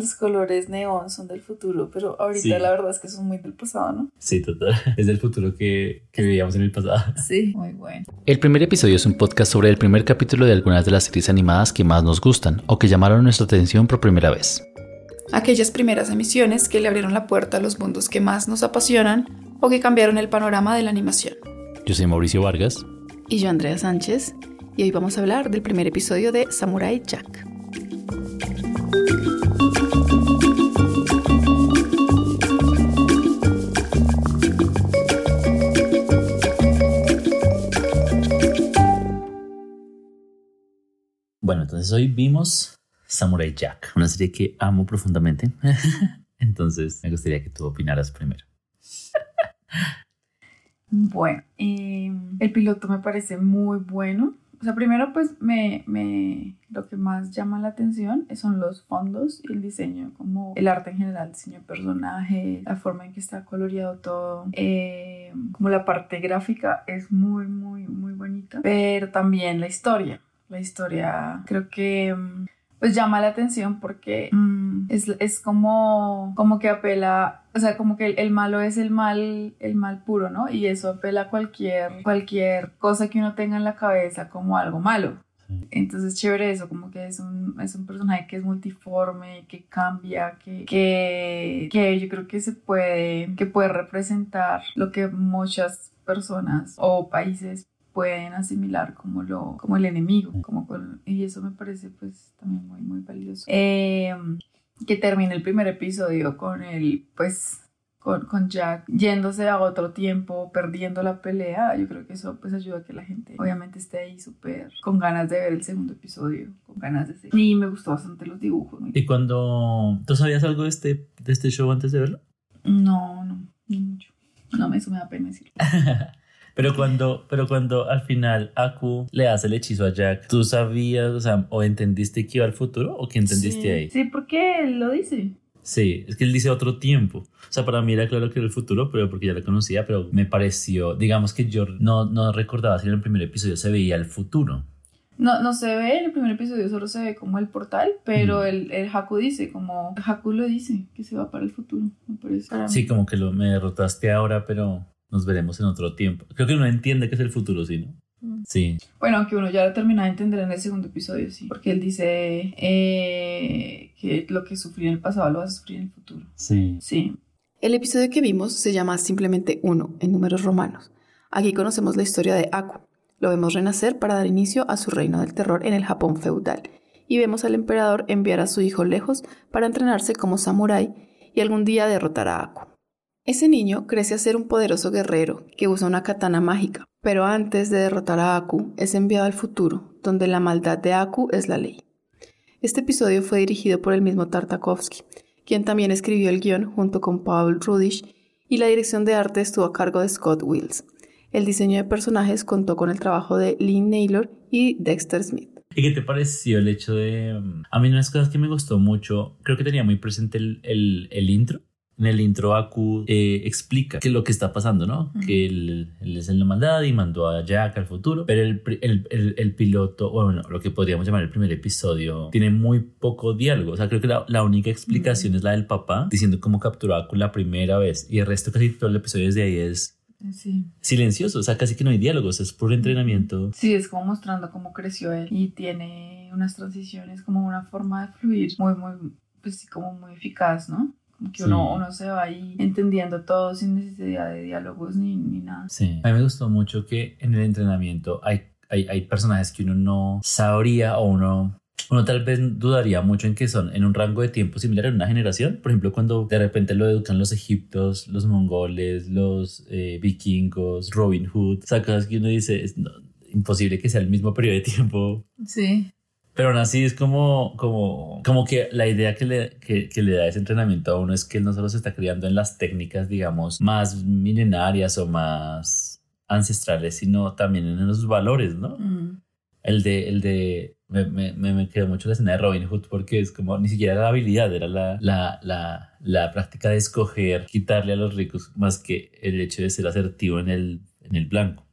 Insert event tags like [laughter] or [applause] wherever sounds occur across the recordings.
los colores neón son del futuro, pero ahorita la verdad es que son muy del pasado, ¿no? Sí, total. [laughs] Es del futuro que, que vivíamos en el pasado. [laughs] Sí, muy bueno. El primer episodio es un podcast sobre el primer capítulo de algunas de las series animadas que más nos gustan o que llamaron nuestra atención por primera vez. Aquellas primeras emisiones que le abrieron la puerta a los mundos que más nos apasionan o que cambiaron el panorama de la animación. Yo soy Mauricio Vargas. Y yo Andrea Sánchez. Y hoy vamos a hablar del primer episodio de Samurai Jack. Bueno, entonces hoy vimos Samurai Jack, una serie que amo profundamente. [laughs] entonces me gustaría que tú opinaras primero. bueno, em, el piloto me parece muy bueno. O sea, primero pues me, me, lo que más llama la atención son los fondos y el diseño, como el arte en general, el diseño de personaje, la forma en que está coloreado todo, em, como la parte gráfica es muy, muy, muy bonita, pero también la historia la historia creo que mm, pues llama la atención porque mm, es, como, como que apela, o sea, como que el, malo es el mal, el mal puro, ¿no? Y eso apela a cualquier, cualquier cosa que uno tenga en la cabeza como algo malo. Entonces, chévere eso, como que es un, es un personaje que es multiforme, que cambia, que, que, que yo creo que se puede, que puede representar lo que muchas personas o países pueden asimilar como lo como el enemigo como y eso me parece pues también muy muy valioso eh, que termine el primer episodio con el pues con, con, Jack yéndose a otro tiempo, perdiendo la pelea, yo creo que eso pues ayuda a que la gente obviamente esté ahí súper con ganas de ver el segundo episodio, con ganas de seguir. Y me gustó bastante los dibujos. ¿Y cuando tú sabías algo de este, de este show antes de verlo? No, no, ni mucho. No, eso me da pena decirlo. [laughs] Pero cuando, pero cuando al final Aku le hace el hechizo a Jack, ¿tú sabías, o sea, o entendiste que iba al futuro o qué entendiste ahí? Sí, porque él lo dice. Sí, es que él dice otro tiempo. O sea, para mí era claro que era el futuro, pero porque ya lo conocía, pero me pareció, digamos que yo no, no recordaba si en el primer episodio se veía el futuro. No, no se ve en el primer episodio, solo se ve como el portal, pero el, el Haku dice, como Haku lo dice, que se va para el futuro, me parece. Sí, como que lo, me derrotaste ahora, pero nos veremos en otro tiempo. Creo que uno entiende que es el futuro, ¿sí? ¿no? Mm. Sí. Bueno, aunque uno ya lo termina de entender en el segundo episodio, sí. Porque él dice eh, que lo que sufrí en el pasado lo vas a sufrir en el futuro. Sí. Sí. El episodio que vimos se llama simplemente Uno, en números romanos. Aquí conocemos la historia de Aku. Lo vemos renacer para dar inicio a su reino del terror en el Japón feudal. Y vemos al emperador enviar a su hijo lejos para entrenarse como samurái y algún día derrotar a Aku. Ese niño crece a ser un poderoso guerrero que usa una katana mágica, pero antes de derrotar a Aku es enviado al futuro, donde la maldad de Aku es la ley. Este episodio fue dirigido por el mismo Tartakovsky, quien también escribió el guion junto con Paul Rudish, y la dirección de arte estuvo a cargo de Scott Wills. El diseño de personajes contó con el trabajo de Lynn Naylor y Dexter Smith. ¿Y qué te pareció el hecho de... Mm, a mí una de las cosas que me gustó mucho, creo que tenía muy presente el, el intro, en el intro Aku eh, explica que lo que está pasando, ¿no? Que él, es en la maldad y mandó a Jack al futuro, pero el, el, el, piloto, bueno, lo que podríamos llamar el primer episodio, tiene muy poco diálogo. O sea, creo que la, la única explicación es la del papá diciendo cómo capturó a Aku la primera vez y el resto casi todo el episodio desde ahí es Sí. silencioso, o sea, casi que no hay diálogos, es puro entrenamiento. Sí, es como mostrando cómo creció él y tiene unas transiciones, como una forma de fluir muy, muy, pues como muy eficaz, ¿no? Que uno, uno, se va ahí entendiendo todo sin necesidad de diálogos ni, ni, nada. Sí, a mí me gustó mucho que en el entrenamiento hay, hay, hay personajes que uno no sabría o uno uno tal vez dudaría mucho en que son en un rango de tiempo similar en una generación. Por ejemplo, cuando de repente lo educan los egiptos, los mongoles, los eh, vikingos, Robin Hood, sacas que uno dice, es imposible que sea el mismo periodo de tiempo. Sí. Pero aún así es como, como, como que la idea que le, que, que le da ese entrenamiento a uno es que no solo se está criando en las técnicas, digamos, más milenarias o más ancestrales, sino también en los valores, ¿no? Mm. El de, el de, me, me, me, quedó mucho la escena de Robin Hood porque es como, ni siquiera era la habilidad, era la, la, la, la práctica de escoger, quitarle a los ricos, más que el hecho de ser asertivo en el, en el blanco.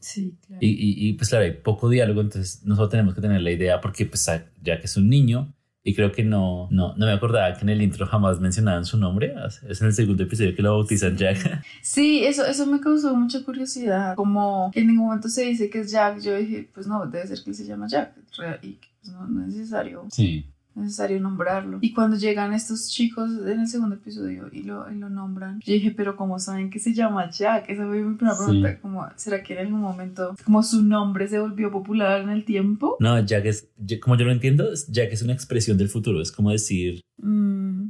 Sí, claro. Y, y, pues claro, hay poco diálogo, entonces nosotros tenemos que tener la idea, porque pues ya que es un niño, Y creo que no, no, no me acordaba que en el intro jamás mencionaban su nombre. Es en el segundo episodio que lo bautizan Jack. Sí, eso, eso me causó mucha curiosidad. Como en ningún momento se dice que es Jack, yo dije, pues no, debe ser que se llama Jack. Y pues no, no es necesario. Sí necesario nombrarlo. Y cuando llegan estos chicos en el segundo episodio y lo, y lo nombran, yo dije, pero ¿cómo saben que se llama Jack? Esa fue mi primera pregunta, como, ¿será que en algún momento, como su nombre se volvió popular en el tiempo? No, Jack es, como yo lo entiendo, Jack es una expresión del futuro, es como decir, mm.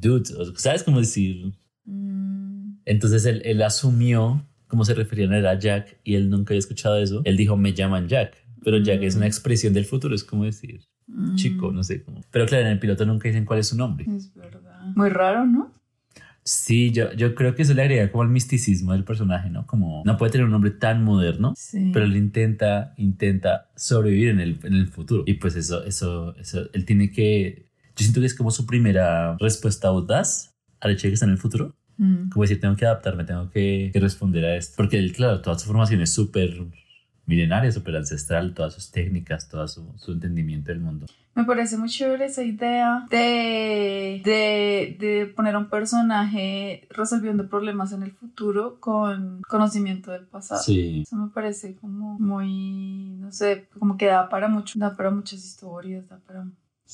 dude, ¿sabes cómo decir? Mm. Entonces él, él asumió cómo se referían a Jack y él nunca había escuchado eso. Él dijo, me llaman Jack, pero Jack es una mm. expresión del futuro, es como decir chico, no sé cómo. Pero claro, en el piloto nunca dicen cuál es su nombre. Es verdad. Muy raro, ¿no? Sí, yo, yo creo que eso le agrega como al misticismo del personaje, ¿no? Como no puede tener un nombre tan moderno, pero él intenta, intenta sobrevivir en el, en el futuro. Y pues eso, eso, eso, él tiene que, yo siento que es como su primera respuesta audaz al hecho de que está en el futuro. Mm. Como decir, tengo que adaptarme, tengo que, que responder a esto. Porque él, claro, toda su formación es súper milenaria, súper ancestral, todas sus técnicas, todo su, su, entendimiento del mundo. Me parece muy chévere esa idea de, de, de, poner a un personaje resolviendo problemas en el futuro con conocimiento del pasado. Sí. Eso me parece como muy, no sé, como que da para mucho, da para muchas historias, da para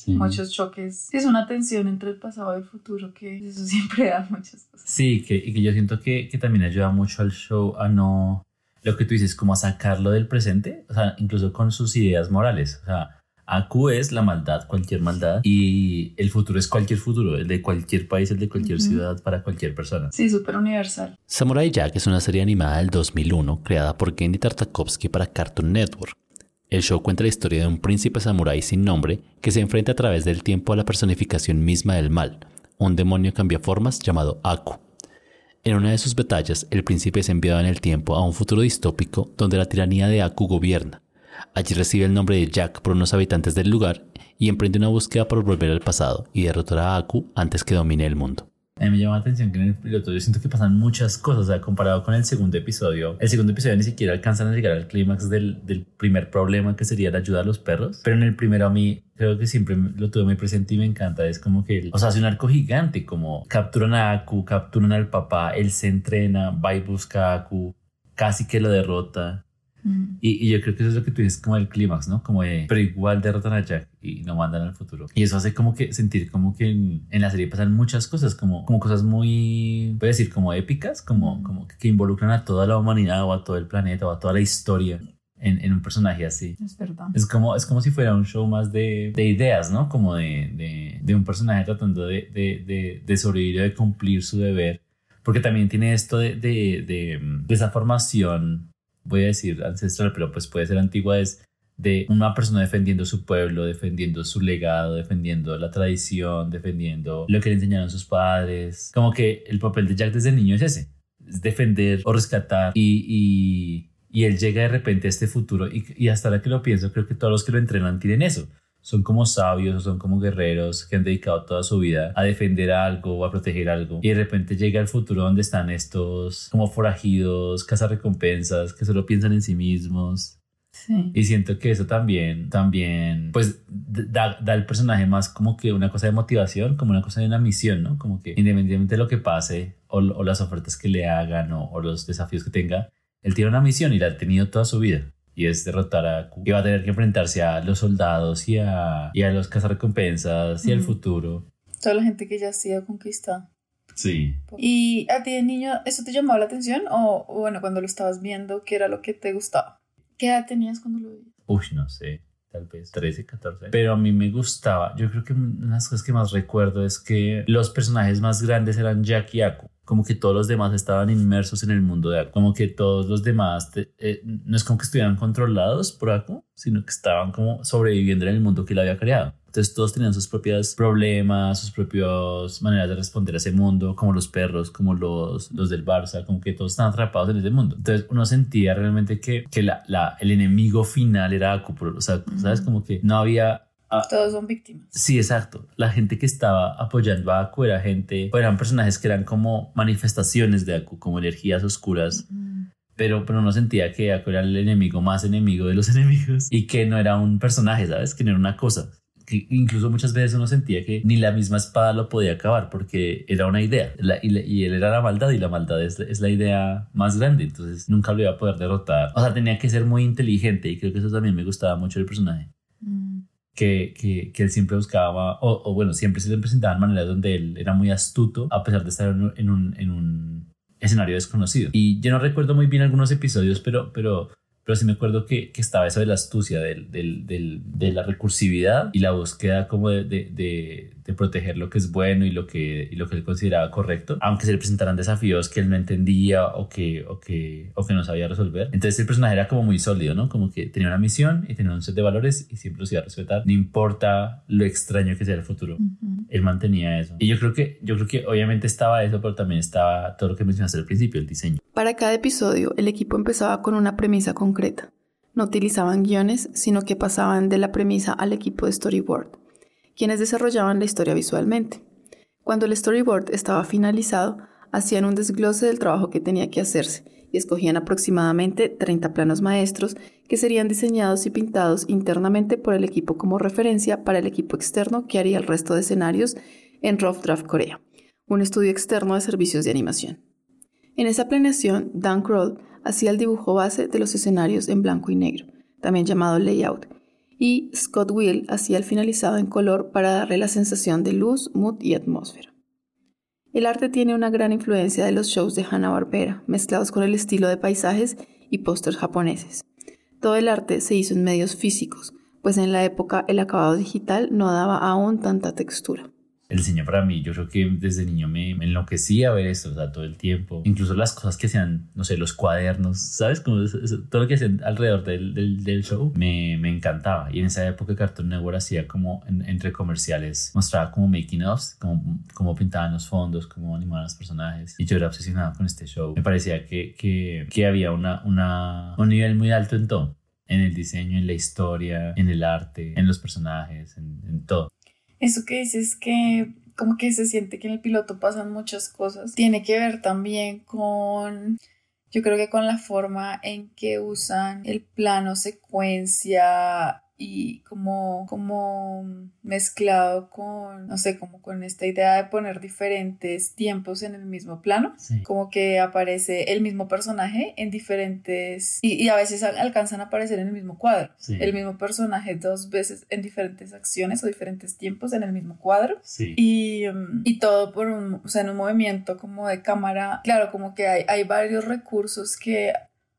muchos choques. Es una tensión entre el pasado y el futuro que eso siempre da muchas cosas. Sí, que, y que yo siento que, que también ayuda mucho al show a no lo que tú dices, como a sacarlo del presente, o sea, incluso con sus ideas morales. O sea, Aku es la maldad, cualquier maldad, y el futuro es cualquier futuro, el de cualquier país, el de cualquier ciudad, para cualquier persona. Sí, súper universal. Samurai Jack es una serie animada del 2001 creada por Gendy Tartakovsky para Cartoon Network. El show cuenta la historia de un príncipe samurái sin nombre que se enfrenta a través del tiempo a la personificación misma del mal, un demonio cambia formas llamado Aku. En una de sus batallas, el príncipe es enviado en el tiempo a un futuro distópico donde la tiranía de Aku gobierna. Allí recibe el nombre de Jack por unos habitantes del lugar y emprende una búsqueda por volver al pasado y derrotar a Aku antes que domine el mundo. A mí me llama la atención que en el piloto yo siento que pasan muchas cosas, o sea, comparado con el segundo episodio. El segundo episodio ni siquiera alcanzan a llegar al clímax del, del, primer problema que sería la ayuda a los perros, pero en el primero a mí creo que siempre lo tuve muy presente y me encanta. Es como que, o sea, hace un arco gigante, como capturan a Aku, capturan al papá, él se entrena, va y busca a Aku, casi que lo derrota Mm. Y, yo creo que eso es lo que tú dices como el clímax, ¿no? Como de, pero igual derrotan a Jack y no mandan al futuro. Y eso hace como que sentir como que en, la serie pasan muchas cosas, como, como cosas muy, voy a decir, como épicas, como, como que, involucran a toda la humanidad o a todo el planeta o a toda la historia. En, en, un personaje así. Es verdad. Es como, es como si fuera un show más de, de ideas, ¿no? Como de, de, de un personaje tratando de, de, de, sobrevivir o de cumplir su deber. Porque también tiene esto de, de, esa formación voy a decir ancestral, pero pues puede ser antigua, es de una persona defendiendo su pueblo, defendiendo su legado, defendiendo la tradición, defendiendo lo que le enseñaron sus padres. Como que el papel de Jack desde niño es ese, es defender o rescatar y, y, y él llega de repente a este futuro y, y hasta ahora que lo pienso, creo que todos los que lo entrenan tienen eso son como sabios o son como guerreros que han dedicado toda su vida a defender algo o a proteger algo y de repente llega el futuro donde están estos como forajidos, recompensas que solo piensan en sí mismos. Sí. Y siento que eso también, también, pues da, da al personaje más como que una cosa de motivación, como una cosa de una misión, ¿no? Como que independientemente de lo que pase o, o las ofertas que le hagan o, o los desafíos que tenga, él tiene una misión y la ha tenido toda su vida y es derrotar a Q. Y va a tener que enfrentarse a los soldados y a, y a los cazarrecompensas y al futuro. Toda la gente que ya ha sido conquistada. Sí. ¿Y a ti de niño eso te llamaba la atención? O, bueno, cuando lo estabas viendo, ¿qué era lo que te gustaba? ¿Qué edad tenías cuando lo veías? Uy, no sé. Tal vez 13, 14. Pero a mí me gustaba. Yo creo que una de las cosas que más recuerdo es que los personajes más grandes eran Jack y Aku como que todos los demás estaban inmersos en el mundo de Aku, como que todos los demás, eh, no es como que estuvieran controlados por Aku, sino que estaban como sobreviviendo en el mundo que él había creado. Entonces todos tenían sus propios problemas, sus propias maneras de responder a ese mundo, como los perros, como los, los del Barça, como que todos estaban atrapados en ese mundo. Entonces uno sentía realmente que, que la, la, el enemigo final era Aku, o sea, ¿sabes? Como que no había Ah. Todos son víctimas. Sí, exacto. La gente que estaba apoyando a Aku era gente, eran personajes que eran como manifestaciones de Aku, como energías oscuras. Pero, pero no sentía que Aku era el enemigo más enemigo de los [laughs] enemigos y que no era un personaje, ¿sabes? Que no era una cosa que incluso muchas veces uno sentía que ni la misma espada lo podía acabar porque era una idea y, él era la maldad y la maldad es, es, la idea más grande, entonces nunca lo iba a poder derrotar. O sea, tenía que ser muy inteligente y creo que eso también me gustaba mucho del personaje. Que, que, que, él siempre buscaba, o, o, bueno, siempre se le presentaban maneras donde él era muy astuto a pesar de estar en un, en un escenario desconocido. Y yo no recuerdo muy bien algunos episodios, pero, pero pero sí me acuerdo que, que estaba eso de la astucia, del, del, del, de la recursividad y la búsqueda como de, de, de, proteger lo que es bueno y lo que, y lo que él consideraba correcto, aunque se le presentaran desafíos que él no entendía o que, o que, o que no sabía resolver. Entonces el personaje era como muy sólido, ¿no? Como que tenía una misión y tenía un set de valores y siempre los iba a respetar, no importa lo extraño que sea el futuro. Él mantenía eso. Y yo creo que, yo creo que obviamente estaba eso, pero también estaba todo lo que mencionaste al principio, el diseño. Para cada episodio, el equipo empezaba con una premisa concreta. No utilizaban guiones, sino que pasaban de la premisa al equipo de storyboard, quienes desarrollaban la historia visualmente. Cuando el storyboard estaba finalizado, hacían un desglose del trabajo que tenía que hacerse y escogían aproximadamente 30 planos maestros que serían diseñados y pintados internamente por el equipo como referencia para el equipo externo que haría el resto de escenarios en Rough Draft Corea, un estudio externo de servicios de animación. En esa planeación, Dan Kroll hacía el dibujo base de los escenarios en blanco y negro, también llamado layout, y Scott Will hacía el finalizado en color para darle la sensación de luz, mood y atmósfera. El arte tiene una gran influencia de los shows de Hanna-Barbera, mezclados con el estilo de paisajes y pósters japoneses. Todo el arte se hizo en medios físicos, pues en la época el acabado digital no daba aún tanta textura el diseño para mí, yo creo que desde niño me, enloquecía ver esto, o sea, todo el tiempo. Incluso las cosas que hacían, no sé, los cuadernos, ¿sabes? Como todo lo que hacían alrededor del, del, show me, me, encantaba. Y en esa época Cartoon Network hacía como entre comerciales, mostraba como making offs, como, como pintaban los fondos, como animaban los personajes. Y yo era obsesionado con este show. Me parecía que, que, que había una, una, un nivel muy alto en todo. En el diseño, en la historia, en el arte, en los personajes, en todo. Eso que dices que como que se siente que en el piloto pasan muchas cosas, tiene que ver también con, yo creo que con la forma en que usan el plano secuencia y como, como mezclado con, no sé, como con esta idea de poner diferentes tiempos en el mismo plano, como que aparece el mismo personaje en diferentes, y, a veces alcanzan a aparecer en el mismo cuadro, el mismo personaje dos veces en diferentes acciones o diferentes tiempos en el mismo cuadro, y, um, y, todo por un, o sea, en un movimiento como de cámara, claro, como que hay, hay varios recursos que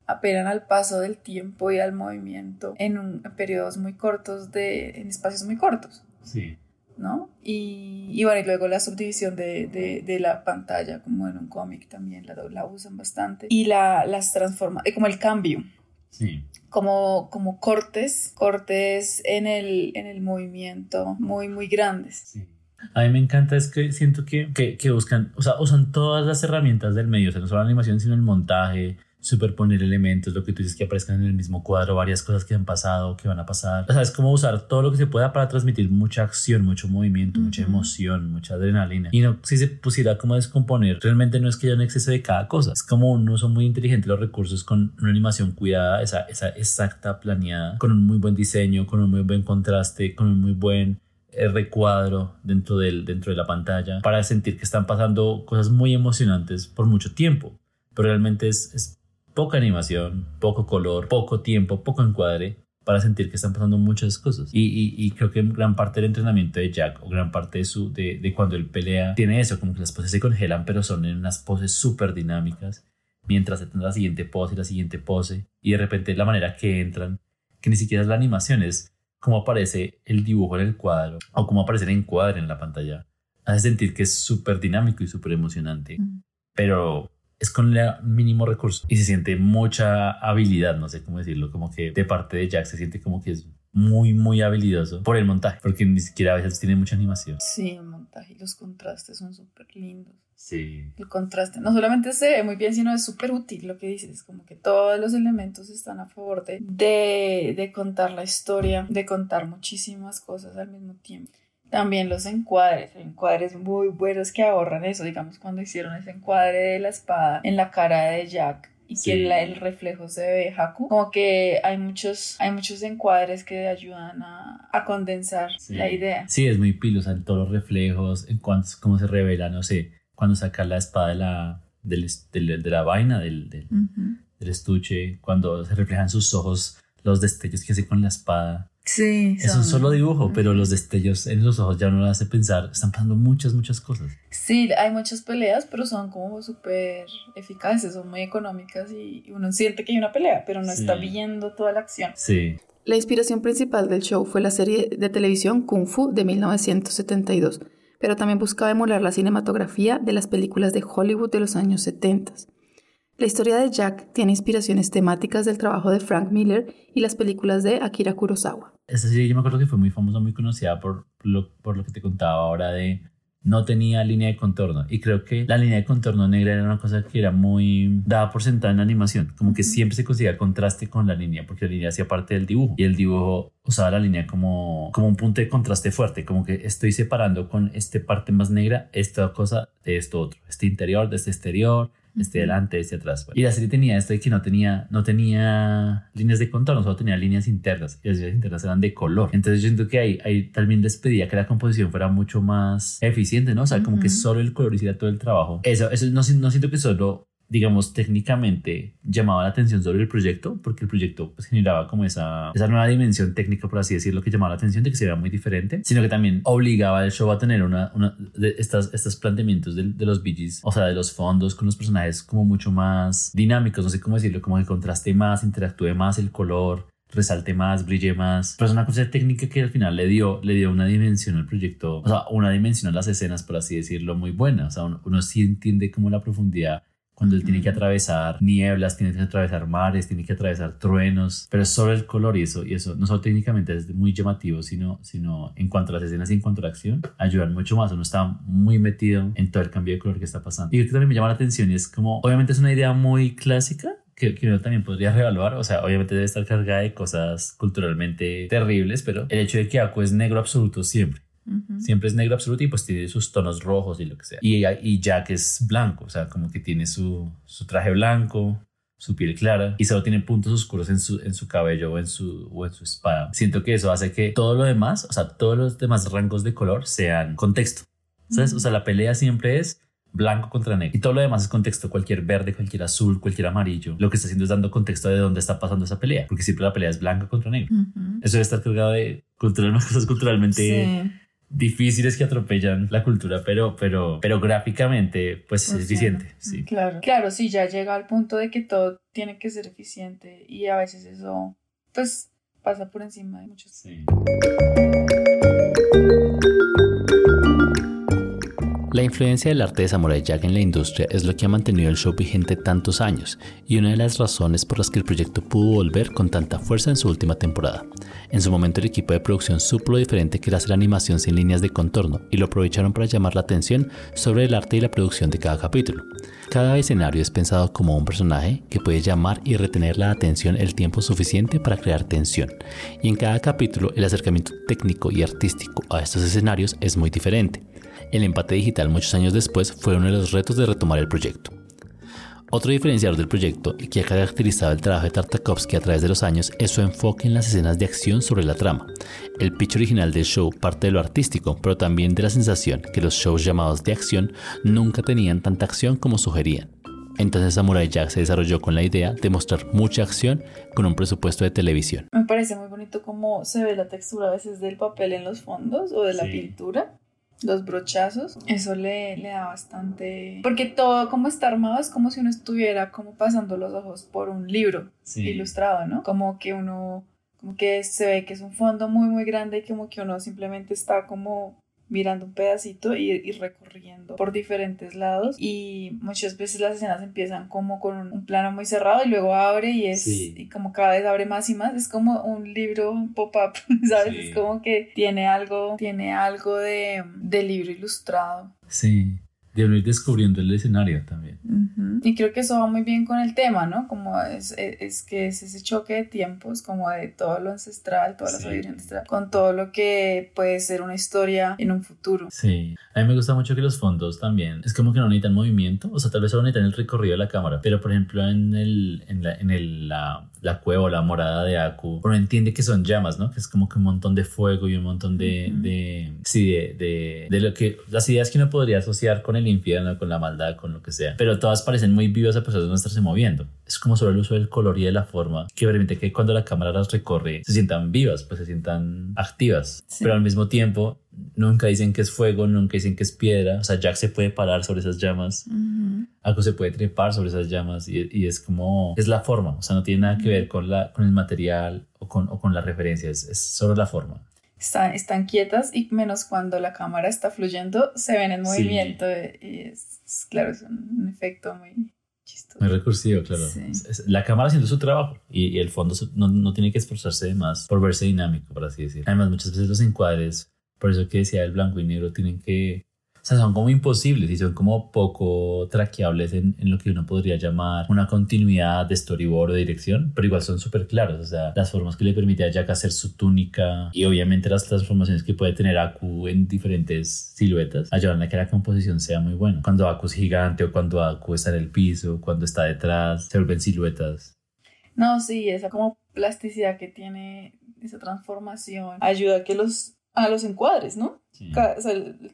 apelan al paso del tiempo y al movimiento en, un, periodos muy cortos, de, en espacios muy cortos. Sí. ¿No? Y, y bueno, y luego la subdivisión de, de, de la pantalla, como en un cómic también la, la, usan bastante. Y la, las transforma, como el cambio. Sí. Como, como cortes, cortes en el, en el movimiento muy, muy grandes. Sí. A mí me encanta es que siento que, que, que, buscan, o sea, usan todas las herramientas del medio, o sea, no solo la animación, sino el montaje, superponer elementos, lo que tú dices que aparezcan en el mismo cuadro, varias cosas que han pasado, que van a pasar. O sea, es como usar todo lo que se pueda para transmitir mucha acción, mucho movimiento, mucha emoción, mucha adrenalina. Y no, si se pusiera como a descomponer, realmente no es que haya un exceso de cada cosa, es como un uso muy inteligente los recursos con una animación cuidada, esa, esa exacta, planeada, con un muy buen diseño, con un muy buen contraste, con un muy buen eh, recuadro dentro, del, dentro de la pantalla para sentir que están pasando cosas muy emocionantes por mucho tiempo. Pero realmente es, es poca animación, poco color, poco tiempo, poco encuadre para sentir que están pasando muchas cosas. Y, y, creo que gran parte del entrenamiento de Jack o gran parte de, su, de, de cuando él pelea tiene eso, como que las poses se congelan, pero son en unas poses súper dinámicas, mientras se la siguiente pose y la siguiente pose, y de repente la manera que entran, que ni siquiera es la animación, es cómo aparece el dibujo en el cuadro o cómo aparece el encuadre en la pantalla, hace sentir que es súper dinámico y súper emocionante. Pero es con el mínimo recurso y se siente mucha habilidad, no sé cómo decirlo, como que de parte de Jack se siente como que es muy, muy habilidoso por el montaje, porque ni siquiera a veces tiene mucha animación. Sí, el montaje y los contrastes son súper lindos. Sí. El contraste no solamente se ve muy bien, sino es súper útil lo que dices, como que todos los elementos están a favor de, de, de contar la historia, de contar muchísimas cosas al mismo tiempo. También los encuadres, encuadres muy buenos que ahorran eso, digamos cuando hicieron ese encuadre de la espada en la cara de Jack y que el reflejo se ve Haku. Como que hay muchos, hay muchos encuadres que ayudan a, a condensar Sí. la idea. Sí, es muy pilo, o sea, en todos los reflejos, en cuanto, cómo se revela, no sé, cuando saca la espada de la, del, del- de la vaina, del, del estuche, cuando se reflejan sus ojos, los destellos que hace con la espada. Sí, Es un solo dibujo, pero los destellos en los ojos ya uno lo hace pensar, están pasando muchas, muchas cosas. Sí, hay muchas peleas, pero son como súper eficaces, son muy económicas y uno siente que hay una pelea, pero no Sí. está viendo toda la acción. Sí, La inspiración principal del show fue la serie de televisión Kung Fu de 1972, pero también buscaba emular la cinematografía de las películas de Hollywood de los años 70. La historia de Jack tiene inspiraciones temáticas del trabajo de Frank Miller y las películas de Akira Kurosawa. esa serie yo me acuerdo que fue muy famosa, muy conocida por lo, por lo que te contaba ahora de no tenía línea de contorno. Y creo que la línea de contorno negra era una cosa que era muy dada por sentada en la animación como que siempre se conseguía contraste con la línea porque la línea hacía parte del dibujo. Y el dibujo usaba la línea como, como un punto de contraste fuerte como que estoy separando con esta parte más negra esta cosa de esto otro este interior de este exterior este delante, este atrás. Y la serie tenía esto de que no tenía, no tenía líneas de contorno, solo tenía líneas internas. Y las líneas internas eran de color. Entonces yo siento que ahí, ahí también les pedía que la composición fuera mucho más eficiente, ¿no? O sea, como que solo el color hiciera todo el trabajo. Eso, eso no, no siento que solo digamos, técnicamente llamaba la atención sobre el proyecto, porque el proyecto pues, generaba como esa, esa nueva dimensión técnica, por así decirlo, que llamaba la atención de que se veía muy diferente, sino que también obligaba al show a tener una, una de estas, estos planteamientos de, de los BGs, o sea, de los fondos con los personajes como mucho más dinámicos, no sé cómo decirlo, como que contraste más, interactúe más el color, resalte más, brille más. Pero es una cosa técnica que al final le dio, le dio una dimensión al proyecto, o sea, una dimensión a las escenas, por así decirlo, muy buena. O sea, uno, uno sí entiende como la profundidad cuando él tiene que atravesar nieblas, tiene que atravesar mares, tiene que atravesar truenos, pero solo el color y eso, y eso no solo técnicamente es muy llamativo, sino, sino en cuanto a las escenas y en cuanto a la acción, ayudan mucho más. Uno está muy metido en todo el cambio de color que está pasando. Y creo que también me llama la atención y es como, obviamente es una idea muy clásica, que, que uno también podría reevaluar. O sea, obviamente debe estar cargada de cosas culturalmente terribles, pero el hecho de que Aku es negro absoluto siempre. Siempre es negro absoluto y pues tiene sus tonos rojos y lo que sea. Y, y Jack es blanco, o sea, como que tiene su, su traje blanco, su piel clara y solo tiene puntos oscuros en su, en su cabello o en su, o en su espada. Siento que eso hace que todo lo demás, o sea, todos los demás rangos de color sean contexto. ¿Sabes? O sea, la pelea siempre es blanco contra negro. Y todo lo demás es contexto, cualquier verde, cualquier azul, cualquier amarillo. Lo que está haciendo es dando contexto de dónde está pasando esa pelea, porque siempre la pelea es blanco contra negro. Eso debe estar cargado de cultural, cosas culturalmente Sí. Difíciles que atropellan la cultura, pero, pero, pero gráficamente, pues es eficiente. Sí. Claro, claro, sí, ya llega al punto de que todo tiene que ser eficiente y a veces eso, pues, pasa por encima de muchos. Sí. La influencia del arte de Samurai Jack en la industria es lo que ha mantenido el show vigente tantos años y una de las razones por las que el proyecto pudo volver con tanta fuerza en su última temporada. En su momento el equipo de producción supo lo diferente que era hacer animación sin líneas de contorno y lo aprovecharon para llamar la atención sobre el arte y la producción de cada capítulo. Cada escenario es pensado como un personaje que puede llamar y retener la atención el tiempo suficiente para crear tensión. Y en cada capítulo el acercamiento técnico y artístico a estos escenarios es muy diferente. El empate digital muchos años después fue uno de los retos de retomar el proyecto. Otro diferenciador del proyecto y que ha caracterizado el trabajo de Tartakovsky a través de los años es su enfoque en las escenas de acción sobre la trama. El pitch original del show parte de lo artístico, pero también de la sensación que los shows llamados de acción nunca tenían tanta acción como sugerían. Entonces Samurai Jack se desarrolló con la idea de mostrar mucha acción con un presupuesto de televisión. Me parece muy bonito cómo se ve la textura a veces del papel en los fondos o de la Sí. pintura. Los brochazos, eso le, le da bastante... Porque todo como está armado es como si uno estuviera como pasando los ojos por un libro Sí. ilustrado, ¿no? Como que uno, como que se ve que es un fondo muy, muy grande y como que uno simplemente está como mirando un pedacito y, y recorriendo por diferentes lados y muchas veces las escenas empiezan como con un, un plano muy cerrado y luego abre y es Sí. y como cada vez abre más y más es como un libro pop-up [laughs] sabes Sí. es como que tiene algo tiene algo de, de libro ilustrado Sí. De ir descubriendo el escenario también. Y creo que eso va muy bien con el tema, ¿no? Como es, es, que es ese choque de tiempos, como de todo lo ancestral, toda la sabiduría ancestral, con todo lo que puede ser una historia en un futuro. Sí, a mí me gusta mucho que los fondos también, es como que no necesitan movimiento, o sea, tal vez solo necesitan el recorrido de la cámara, pero por ejemplo en, el, en, la, en el, la, la cueva o la morada de Aku, uno entiende que son llamas, ¿no? Que es como que un montón de fuego y un montón de, de sí, de, de, de lo que, las ideas que uno podría asociar con el el infierno, con la maldad, con lo que sea. Pero todas parecen muy vivas a pesar de no estarse moviendo. Es como solo el uso del color y de la forma que permite que cuando la cámara las recorre se sientan vivas, pues se sientan activas. Pero al mismo tiempo nunca dicen que es fuego, nunca dicen que es piedra. O sea, Jack se puede parar sobre esas llamas. Algo se puede trepar sobre esas llamas y, y, es como, es la forma. O sea, no tiene nada que ver con, la, con el material o con, o con la referencia, es, es solo la forma están, quietas y menos cuando la cámara está fluyendo se ven en movimiento y es, claro, es un, efecto muy chistoso. Muy recursivo, claro. la cámara haciendo su trabajo y, el fondo no, no, tiene que esforzarse de más por verse dinámico, por así decirlo. Además, muchas veces los encuadres, por eso que decía el blanco y negro, tienen que o sea, son como imposibles y son como poco traqueables en, en, lo que uno podría llamar una continuidad de storyboard o de dirección, pero igual son súper claros. O sea, las formas que le permite a Jack hacer su túnica y obviamente las transformaciones que puede tener Aku en diferentes siluetas ayudan a que la composición sea muy buena. Cuando Aku es gigante o cuando Aku está en el piso, cuando está detrás, se vuelven siluetas. No, sí, esa como plasticidad que tiene esa transformación ayuda a que los a los encuadres, ¿no? O sea,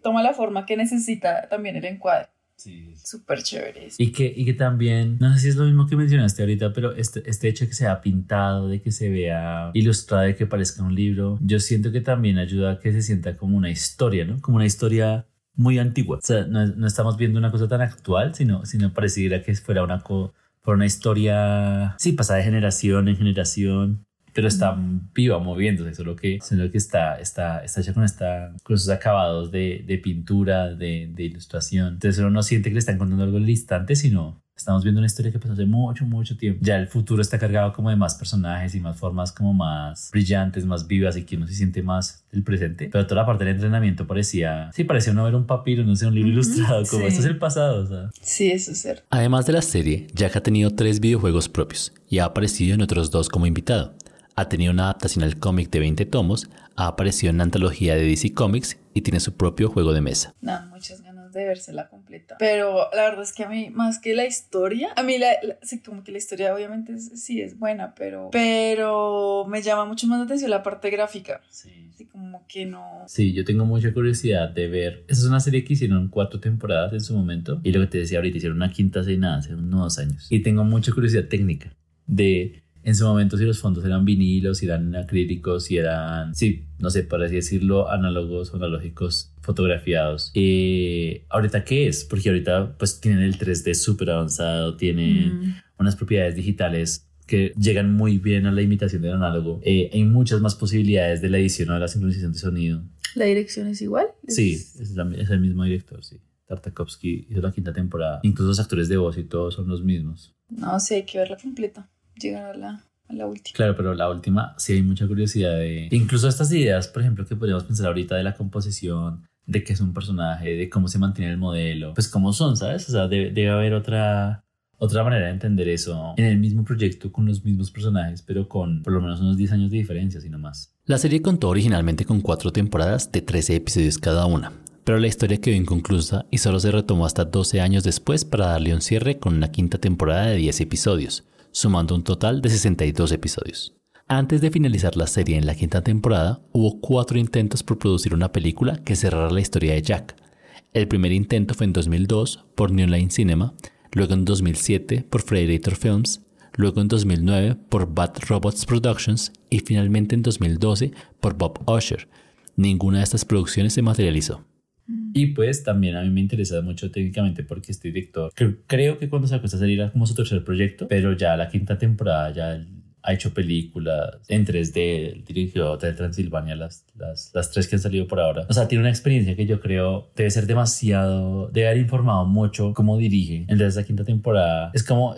toma la forma que necesita también el encuadre. Sí. Súper chévere. Y que, y que también, no sé si es lo mismo que mencionaste ahorita, pero este, este hecho de que sea pintado, de que se vea ilustrado, de que parezca un libro, yo siento que también ayuda a que se sienta como una historia, ¿no? Como una historia muy antigua. O sea, no, no estamos viendo una cosa tan actual, sino, sino pareciera que fuera una, por una historia, sí, pasada de generación en generación pero está viva, moviéndose, solo que, solo que está, está, está hecha con, esta, con esos acabados de, de pintura, de, de, ilustración. Entonces uno no siente que le están contando algo en el instante, sino estamos viendo una historia que pasó hace mucho, mucho tiempo. Ya el futuro está cargado como de más personajes y más formas como más brillantes, más vivas y que uno se siente más el presente. Pero toda la parte del entrenamiento parecía, sí, parecía no ver un papiro, no sé, un libro ilustrado, como esto es el pasado. O sea. Sí, eso es cierto. Además de la serie, Jack ha tenido tres videojuegos propios y ha aparecido en otros dos como invitado ha tenido una adaptación al cómic de 20 tomos, ha aparecido en la antología de DC Comics y tiene su propio juego de mesa. No, muchas ganas de vérsela completa. Pero la verdad es que a mí, más que la historia, a mí la, sí, como que la historia obviamente sí es buena, pero, pero me llama mucho más la atención la parte gráfica. Sí. Así como que no... Sí, yo tengo mucha curiosidad de ver. Esa es una serie que hicieron cuatro temporadas en su momento. Y lo que te decía ahorita, hicieron una quinta cena hace unos dos años. Y tengo mucha curiosidad técnica de en su momento si los fondos eran vinilos, si eran acrílicos, si eran, sí, no sé, por así decirlo, análogos o analógicos fotografiados. Eh, ahorita, ¿qué es? Porque ahorita pues tienen el 3D súper avanzado, tienen mm. unas propiedades digitales que llegan muy bien a la imitación del análogo. Eh, hay muchas más posibilidades de la edición o de la sincronización de sonido. ¿La dirección es igual? Sí, es, el mismo director, sí. Tartakovsky hizo la quinta temporada. Incluso los actores de voz y todos son los mismos. No sé, hay que verla completa llegar a la, a la última. Claro, pero la última sí hay mucha curiosidad de... Incluso estas ideas, por ejemplo, que podríamos pensar ahorita de la composición, de qué es un personaje, de cómo se mantiene el modelo, pues cómo son, ¿sabes? O sea, debe, debe haber otra, otra manera de entender eso en el mismo proyecto con los mismos personajes, pero con por lo menos unos 10 años de diferencia, sino más. La serie contó originalmente con cuatro temporadas de 13 episodios cada una, pero la historia quedó inconclusa y solo se retomó hasta 12 años después para darle un cierre con una quinta temporada de 10 episodios, sumando un total de 62 episodios. Antes de finalizar la serie en la quinta temporada, hubo cuatro intentos por producir una película que cerrara la historia de Jack. El primer intento fue en 2002 por New Line Cinema, luego en 2007 por Predator Films, luego en 2009 por Bad Robots Productions y finalmente en 2012 por Bob Usher. Ninguna de estas producciones se materializó. Y pues también a mí me interesa mucho técnicamente porque este director, creo que cuando sacó esta serie era como su tercer proyecto, pero ya la quinta temporada ya ha hecho películas en 3D, dirigió Hotel Transilvania, las, las, las, tres que han salido por ahora. O sea, tiene una experiencia que yo creo debe ser demasiado, debe haber informado mucho cómo dirige. Entonces, esa quinta temporada es como,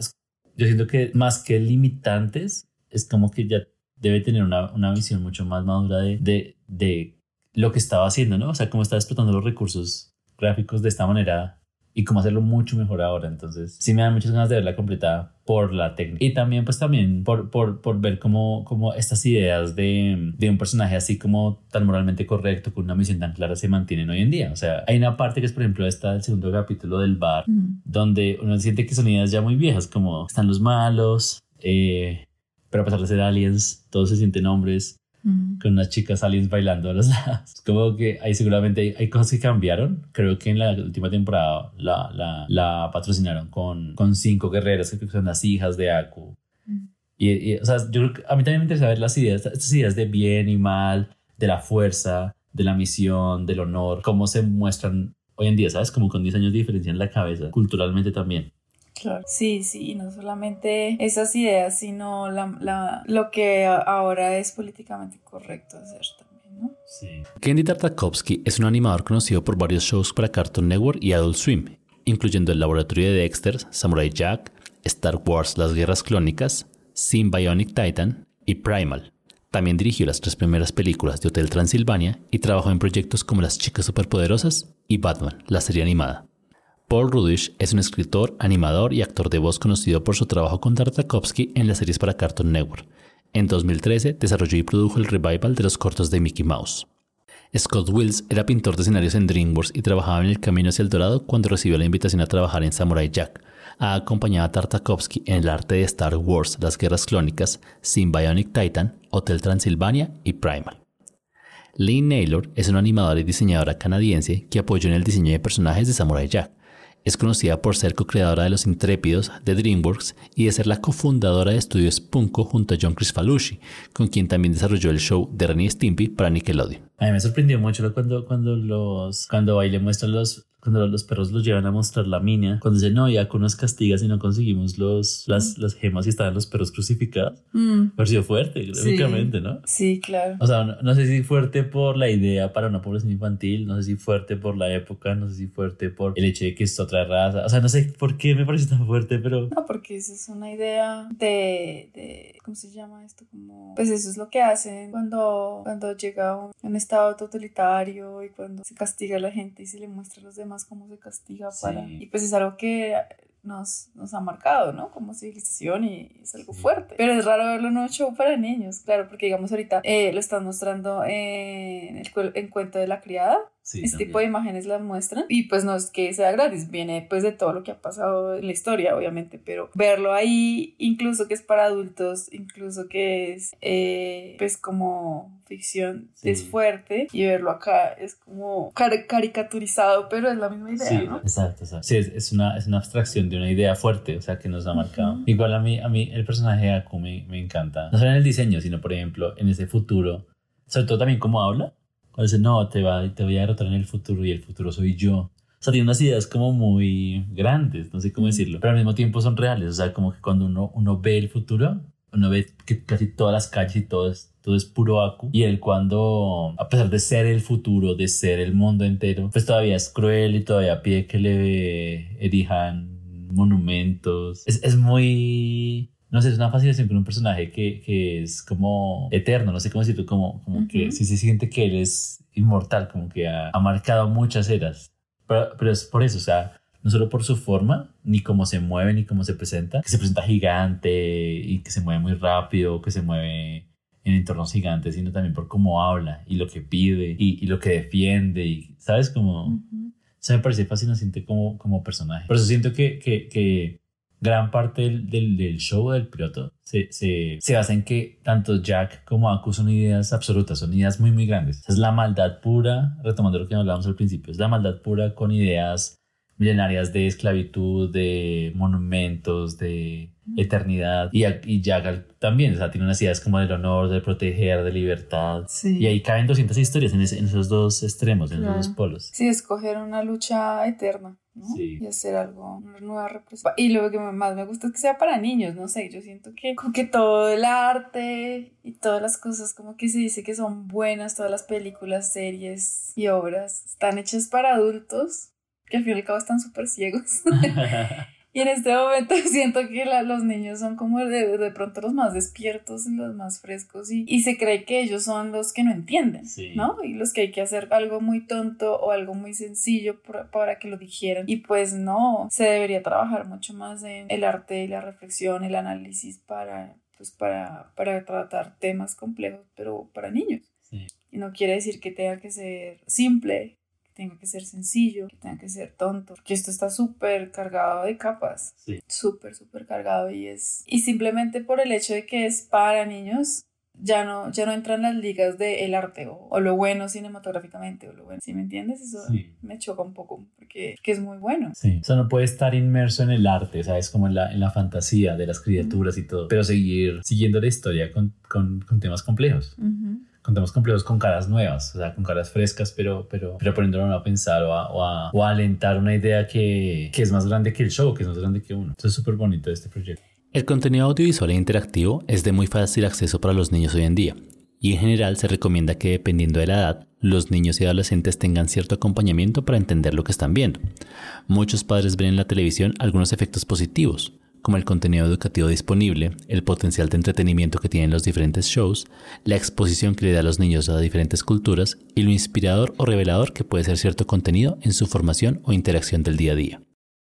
yo siento que más que limitantes, es como que ya debe tener una, una visión mucho más madura de, de, de lo que estaba haciendo, ¿no? O sea, cómo estaba explotando los recursos gráficos de esta manera y cómo hacerlo mucho mejor ahora. Entonces, sí me dan muchas ganas de verla completa por la técnica. Y también, pues también por, por, por ver cómo, cómo estas ideas de, de, un personaje así como tan moralmente correcto, con una misión tan clara, se mantienen hoy en día. O sea, hay una parte que es, por ejemplo, esta del segundo capítulo del bar, donde uno siente que son ideas ya muy viejas, como están los malos, eh, pero a pesar de ser aliens, todos se sienten hombres con unas chicas aliens bailando a los lados. Como que ahí seguramente hay, cosas que cambiaron. Creo que en la última temporada la, la, la patrocinaron con, con cinco guerreras que son las hijas de Aku. Y, o sea, yo creo que a mí también me interesa ver las ideas, estas ideas de bien y mal, de la fuerza, de la misión, del honor, cómo se muestran hoy en día, ¿sabes? Como con 10 años de diferencia en la cabeza, culturalmente también. Sí, sí, no solamente esas ideas, sino la, lo que ahora es políticamente correcto hacer también, ¿no? Sí. Kenny Tartakovsky es un animador conocido por varios shows para Cartoon Network y Adult Swim, incluyendo El Laboratorio de Dexter, Samurai Jack, Star Wars Las Guerras Clónicas, Sin Bionic Titan y Primal. También dirigió las tres primeras películas de Hotel Transilvania y trabajó en proyectos como Las Chicas Superpoderosas y Batman, la serie animada. Paul Rudish es un escritor, animador y actor de voz conocido por su trabajo con Tartakovsky en las series para Cartoon Network. En 2013 desarrolló y produjo el revival de los cortos de Mickey Mouse. Scott Wills era pintor de escenarios en DreamWorks y trabajaba en El Camino hacia el Dorado cuando recibió la invitación a trabajar en Samurai Jack. Ha acompañado a Tartakovsky en el arte de Star Wars, Las Guerras Clónicas, Sin Bionic Titan, Hotel Transilvania y Primal. Lee Naylor es una animadora y diseñadora canadiense que apoyó en el diseño de personajes de Samurai Jack. Es conocida por ser co-creadora de Los Intrépidos de DreamWorks y de ser la cofundadora de Estudios Punko junto a John Falushi, con quien también desarrolló el show de Ren Stimpy para Nickelodeon. A mí me sorprendió mucho cuando, cuando, los, cuando ahí le los, cuando los perros los llevan a mostrar la mina, cuando dicen, no, ya con nos castiga si no conseguimos los, las, las gemas y estaban los perros crucificados. Mm. Pareció fuerte, gráficamente, ¿no? Sí, claro. O sea, no, sé si fuerte por la idea para una población infantil, no sé si fuerte por la época, no sé si fuerte por el hecho de que es otra raza. O sea, no sé por qué me parece tan fuerte, pero... No, porque esa es una idea de, de ¿cómo se llama esto? Como, pues eso es lo que hacen cuando, cuando llega un, un estado totalitario y cuando se castiga a la gente y se le muestra a los demás cómo se castiga para... Y pues es algo que nos, nos ha marcado, ¿no? Como civilización y es algo fuerte. Pero es raro verlo en un show para niños, claro, porque digamos ahorita eh, lo están mostrando en el en Cuento de la Criada. Este tipo de imágenes las muestran y pues no es que sea gratis, viene pues de todo lo que ha pasado en la historia, obviamente, pero verlo ahí, incluso que es para adultos, incluso que es eh, pues como ficción es fuerte y verlo acá es como caricaturizado, pero es la misma idea, sí, Exacto, exacto. Sí, es, una, es una abstracción de una idea fuerte, o sea, que nos ha marcado. Igual a mí, a mí el personaje de Aku me, me, encanta, no solo en el diseño, sino por ejemplo en ese futuro, sobre todo también cómo habla, cuando dice, no, te, va, te voy a derrotar en el futuro y el futuro soy yo. O sea, tiene unas ideas como muy grandes, no sé cómo decirlo, pero al mismo tiempo son reales. O sea, como que cuando uno, uno ve el futuro, uno ve que casi todas las calles y todo es, todo es puro Aku. Y él cuando, a pesar de ser el futuro, de ser el mundo entero, pues todavía es cruel y todavía pide que le erijan monumentos. Es, es muy... No sé, es una fascinación con un personaje que, que es como eterno, no sé cómo decirlo, como, como que sí se siente que él es inmortal, como que ha, ha marcado muchas eras. Pero, pero es por eso, o sea, no solo por su forma, ni cómo se mueve, ni cómo se presenta, que se presenta gigante y que se mueve muy rápido, que se mueve en entornos gigantes, sino también por cómo habla y lo que pide y, y lo que defiende y, ¿sabes? Como, se me parece fascinante como, como personaje. Por eso siento que, que, que gran parte del, del, show del piloto se, se, se, basa en que tanto Jack como Aku son ideas absolutas, son ideas muy, muy grandes. Es la maldad pura, retomando lo que hablábamos al principio, es la maldad pura con ideas milenarias de esclavitud, de monumentos, de eternidad. Y, y Jagal también, o sea, tiene unas ideas como del honor, de proteger, de libertad. Y ahí caben 200 historias en, esos dos extremos, en esos dos polos. Sí, escoger una lucha eterna. ¿no? Y hacer algo, una nueva representación. Y lo que más me gusta es que sea para niños, no sé, yo siento que como que todo el arte y todas las cosas como que se dice que son buenas, todas las películas, series y obras están hechas para adultos, que al fin y al cabo están súper ciegos. [laughs] [laughs] Y en este momento [laughs] siento que los niños son como de, de, pronto los más despiertos los más frescos y, y se cree que ellos son los que no entienden, ¿no? Y los que hay que hacer algo muy tonto o algo muy sencillo para, para que lo digieran. Y pues no, se debería trabajar mucho más en el arte y la reflexión, el análisis para, pues para, para tratar temas complejos, pero para niños. Y no quiere decir que tenga que ser simple, tenga que ser sencillo, que tenga que ser tonto, porque esto está súper cargado de capas, sí. súper, súper cargado y es, y simplemente por el hecho de que es para niños, ya no, ya no entran las ligas del el arte o, lo bueno cinematográficamente o lo bueno, ¿sí me entiendes? Eso me choca un poco porque, es muy bueno. Sí, o sea, no puede estar inmerso en el arte, ¿sabes? Como en la, en la fantasía de las criaturas y todo, pero seguir siguiendo la historia con, con, con temas complejos contamos complejos con caras nuevas, o sea, con caras frescas, pero, pero, pero poniéndolo a pensar o a, o a, o a alentar una idea que, que, es más grande que el show, que es más grande que uno. Entonces es súper bonito este proyecto. El contenido audiovisual e interactivo es de muy fácil acceso para los niños hoy en día, y en general se recomienda que dependiendo de la edad, los niños y adolescentes tengan cierto acompañamiento para entender lo que están viendo. Muchos padres ven en la televisión algunos efectos positivos, como el contenido educativo disponible, el potencial de entretenimiento que tienen los diferentes shows, la exposición que le da a los niños a diferentes culturas y lo inspirador o revelador que puede ser cierto contenido en su formación o interacción del día a día.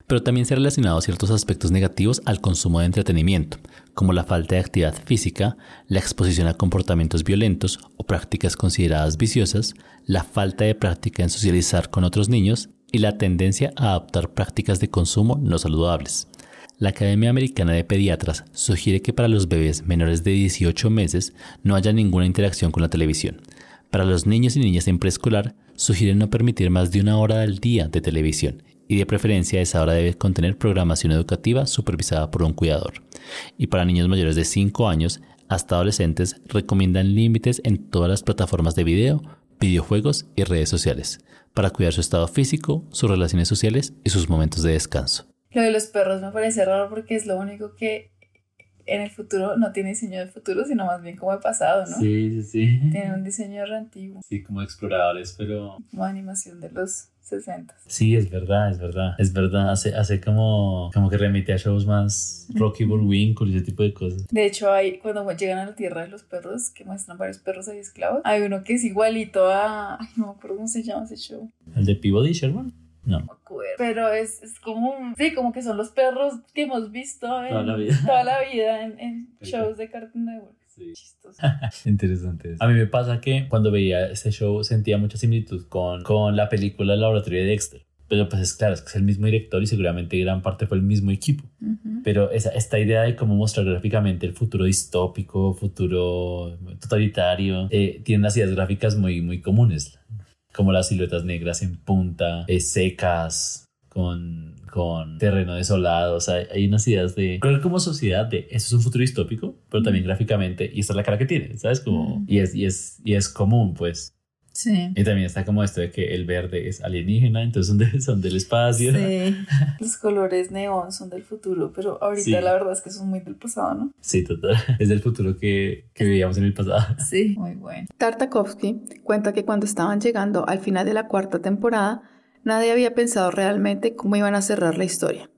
Pero también se ha relacionado ciertos aspectos negativos al consumo de entretenimiento, como la falta de actividad física, la exposición a comportamientos violentos o prácticas consideradas viciosas, la falta de práctica en socializar con otros niños y la tendencia a adoptar prácticas de consumo no saludables. La Academia Americana de Pediatras sugiere que para los bebés menores de 18 meses no haya ninguna interacción con la televisión. Para los niños y niñas en preescolar, sugieren no permitir más de una hora al día de televisión y de preferencia esa hora debe contener programación educativa supervisada por un cuidador. Y para niños mayores de 5 años hasta adolescentes recomiendan límites en todas las plataformas de video, videojuegos y redes sociales para cuidar su estado físico, sus relaciones sociales y sus momentos de descanso. Lo de los perros me parece raro porque es lo único que en el futuro no tiene diseño de futuro, sino más bien como de pasado, ¿no? Sí, sí, sí. Tiene un diseño re antiguo. Sí, como exploradores, pero... Como animación de los 60. Sí, es verdad, es verdad. Es verdad, hace, hace como, como que remite a shows más Rocky Bullwinkle y ese tipo de cosas. De hecho, hay, cuando llegan a la tierra de los perros, que muestran varios perros ahí esclavos, hay uno que es igualito a... Ay, no me acuerdo cómo se llama ese show. ¿El de Peabody Sherman? No. me acuerdo. Pero es, es como Sí, como que son los perros que hemos visto en toda la vida, toda la vida en, en [laughs] shows de Cartoon Network. Sí. Chistoso. [laughs] Interesante. A mí me pasa que cuando veía ese show sentía mucha similitud con, con la película El Laboratorio de Dexter. Pero pues es claro, es que es el mismo director y seguramente gran parte fue el mismo equipo. Pero esa, esta idea de cómo mostrar gráficamente el futuro distópico, futuro totalitario, eh, tiene unas ideas gráficas muy, muy comunes como las siluetas negras en punta, eh, secas, con, con terreno desolado. O sea, hay unas ideas de. Creo que como sociedad, de eso es un futuro distópico, pero también gráficamente, y esta es la cara que tiene, ¿sabes? Como, y, es, y, es, y es común, pues. Sí. Y también está como esto de que el verde es alienígena, entonces son, son del espacio. Sí. [laughs] Los colores neón son del futuro, pero ahorita la verdad es que son muy del pasado, ¿no? Sí, total. [laughs] Es del futuro que, que vivíamos en el pasado. [laughs] Sí, muy bueno. Tartakovsky cuenta que cuando estaban llegando al final de la cuarta temporada, nadie había pensado realmente cómo iban a cerrar la historia.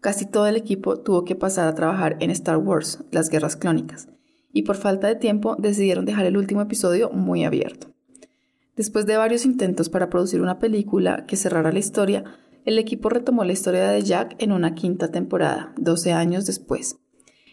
Casi todo el equipo tuvo que pasar a trabajar en Star Wars, las guerras clónicas, y por falta de tiempo decidieron dejar el último episodio muy abierto. Después de varios intentos para producir una película que cerrara la historia, el equipo retomó la historia de Jack en una quinta temporada, 12 años después.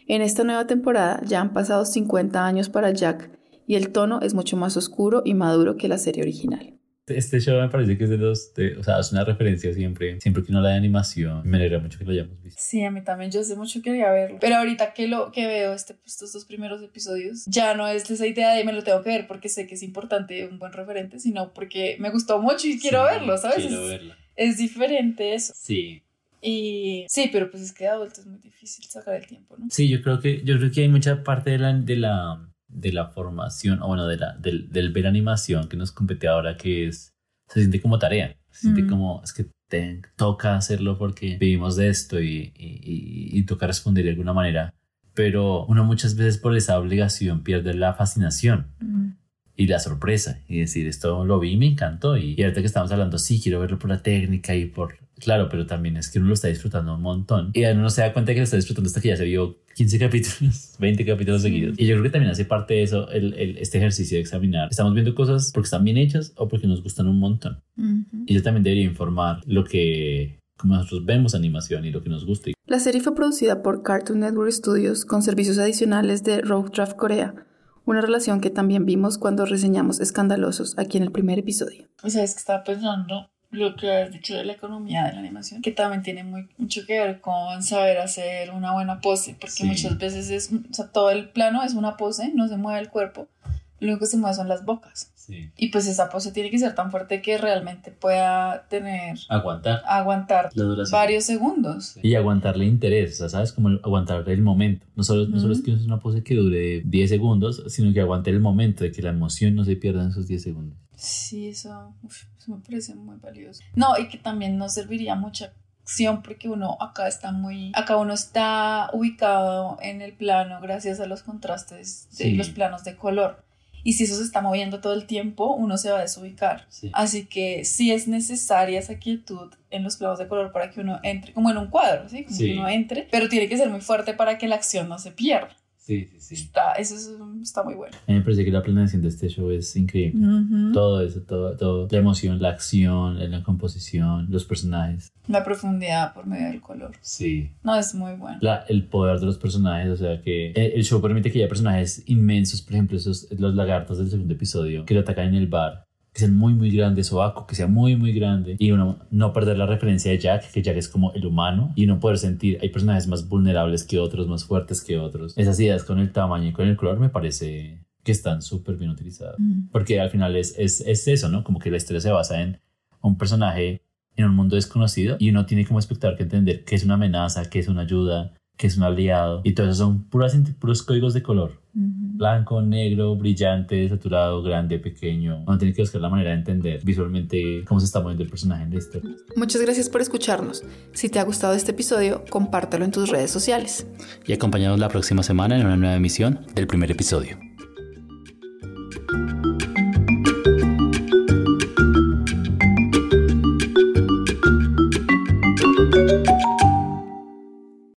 En esta nueva temporada ya han pasado 50 años para Jack y el tono es mucho más oscuro y maduro que la serie original. Este show me parece que es de los, o sea, es una referencia siempre, siempre que uno la de animación, me alegra mucho que lo hayamos visto. Sí, a mí también, yo hace mucho quería verlo, pero ahorita que lo que veo este, estos dos primeros episodios, ya no es esa idea de me lo tengo que ver porque sé que es importante, un buen referente, sino porque me gustó mucho y quiero verlo, ¿sabes? Quiero verlo. Es diferente eso. Sí. Y sí, pero pues es que de adulto es muy difícil sacar el tiempo, ¿no? Sí, yo creo que, yo creo que hay mucha parte de la, de la de la formación, o bueno, de la, del, del ver animación que nos compete ahora, que es, se siente como tarea, se siente como, es que te toca hacerlo porque vivimos de esto y, y, y, toca responder de alguna manera, pero uno muchas veces por esa obligación pierde la fascinación. Y la sorpresa, y decir, esto lo vi y me encantó. Y, y ahorita que estamos hablando, sí, quiero verlo por la técnica y por Claro, pero también es que uno lo está disfrutando un montón. Y uno no se da cuenta de que lo está disfrutando hasta que ya se vio 15 [laughs] capítulos, 20 capítulos seguidos. Y yo creo que también hace parte de eso el, el, este ejercicio de examinar. Estamos viendo cosas porque están bien hechas o porque nos gustan un montón. Y eso también debería informar lo que como nosotros vemos animación y lo que nos gusta. La serie fue producida por Cartoon Network Studios con servicios adicionales de Rogue Draft Corea, una relación que también vimos cuando reseñamos Escandalosos aquí en el primer episodio. O sea, es que estaba pensando lo que has dicho de la economía de la animación, que también tiene muy, mucho que ver con saber hacer una buena pose, porque muchas veces es, o sea, todo el plano es una pose, no se mueve el cuerpo, lo único que se mueve son las bocas. Y pues esa pose tiene que ser tan fuerte que realmente pueda tener... Aguantar. Aguantar varios segundos. Y aguantarle interés, o sea, ¿sabes? Como aguantar el momento. No solo, no solo es que es una pose que dure 10 segundos, sino que aguante el momento de que la emoción no se pierda en esos 10 segundos. Sí, eso, eso me parece muy valioso. No, y que también nos serviría mucha acción porque uno acá está muy acá uno está ubicado en el plano gracias a los contrastes de los planos de color y si eso se está moviendo todo el tiempo, uno se va a desubicar. Así que sí es necesaria esa quietud en los planos de color para que uno entre, como en un cuadro, ¿sí? Como que uno entre, pero tiene que ser muy fuerte para que la acción no se pierda. Sí, sí, sí. Está, eso está muy bueno. A mí me parece que la planeación de este show es increíble. Todo eso, todo, todo. La emoción, la acción, la composición, los personajes. La profundidad por medio del color. Sí. No, es muy bueno. La, el poder de los personajes, o sea que el show permite que haya personajes inmensos, por ejemplo, esos, los lagartos del segundo episodio, que lo atacan en el bar que sean muy muy grandes o Ako que sea muy muy grande y uno no perder la referencia de Jack que Jack es como el humano y no poder sentir hay personajes más vulnerables que otros más fuertes que otros. Esas ideas con el tamaño y con el color me parece que están súper bien utilizadas. Mm. porque al final es, es, es eso no como que la historia se basa en un personaje en un mundo desconocido y uno tiene como espectador que entender qué es una amenaza, qué es una ayuda, qué es un aliado y todo eso son puras, puros códigos de color Blanco, negro, brillante, saturado, grande, pequeño. Vamos a tener que buscar la manera de entender visualmente cómo se está moviendo el personaje en esto. Muchas gracias por escucharnos. Si te ha gustado este episodio, compártelo en tus redes sociales. Y acompáñanos la próxima semana en una nueva emisión del primer episodio.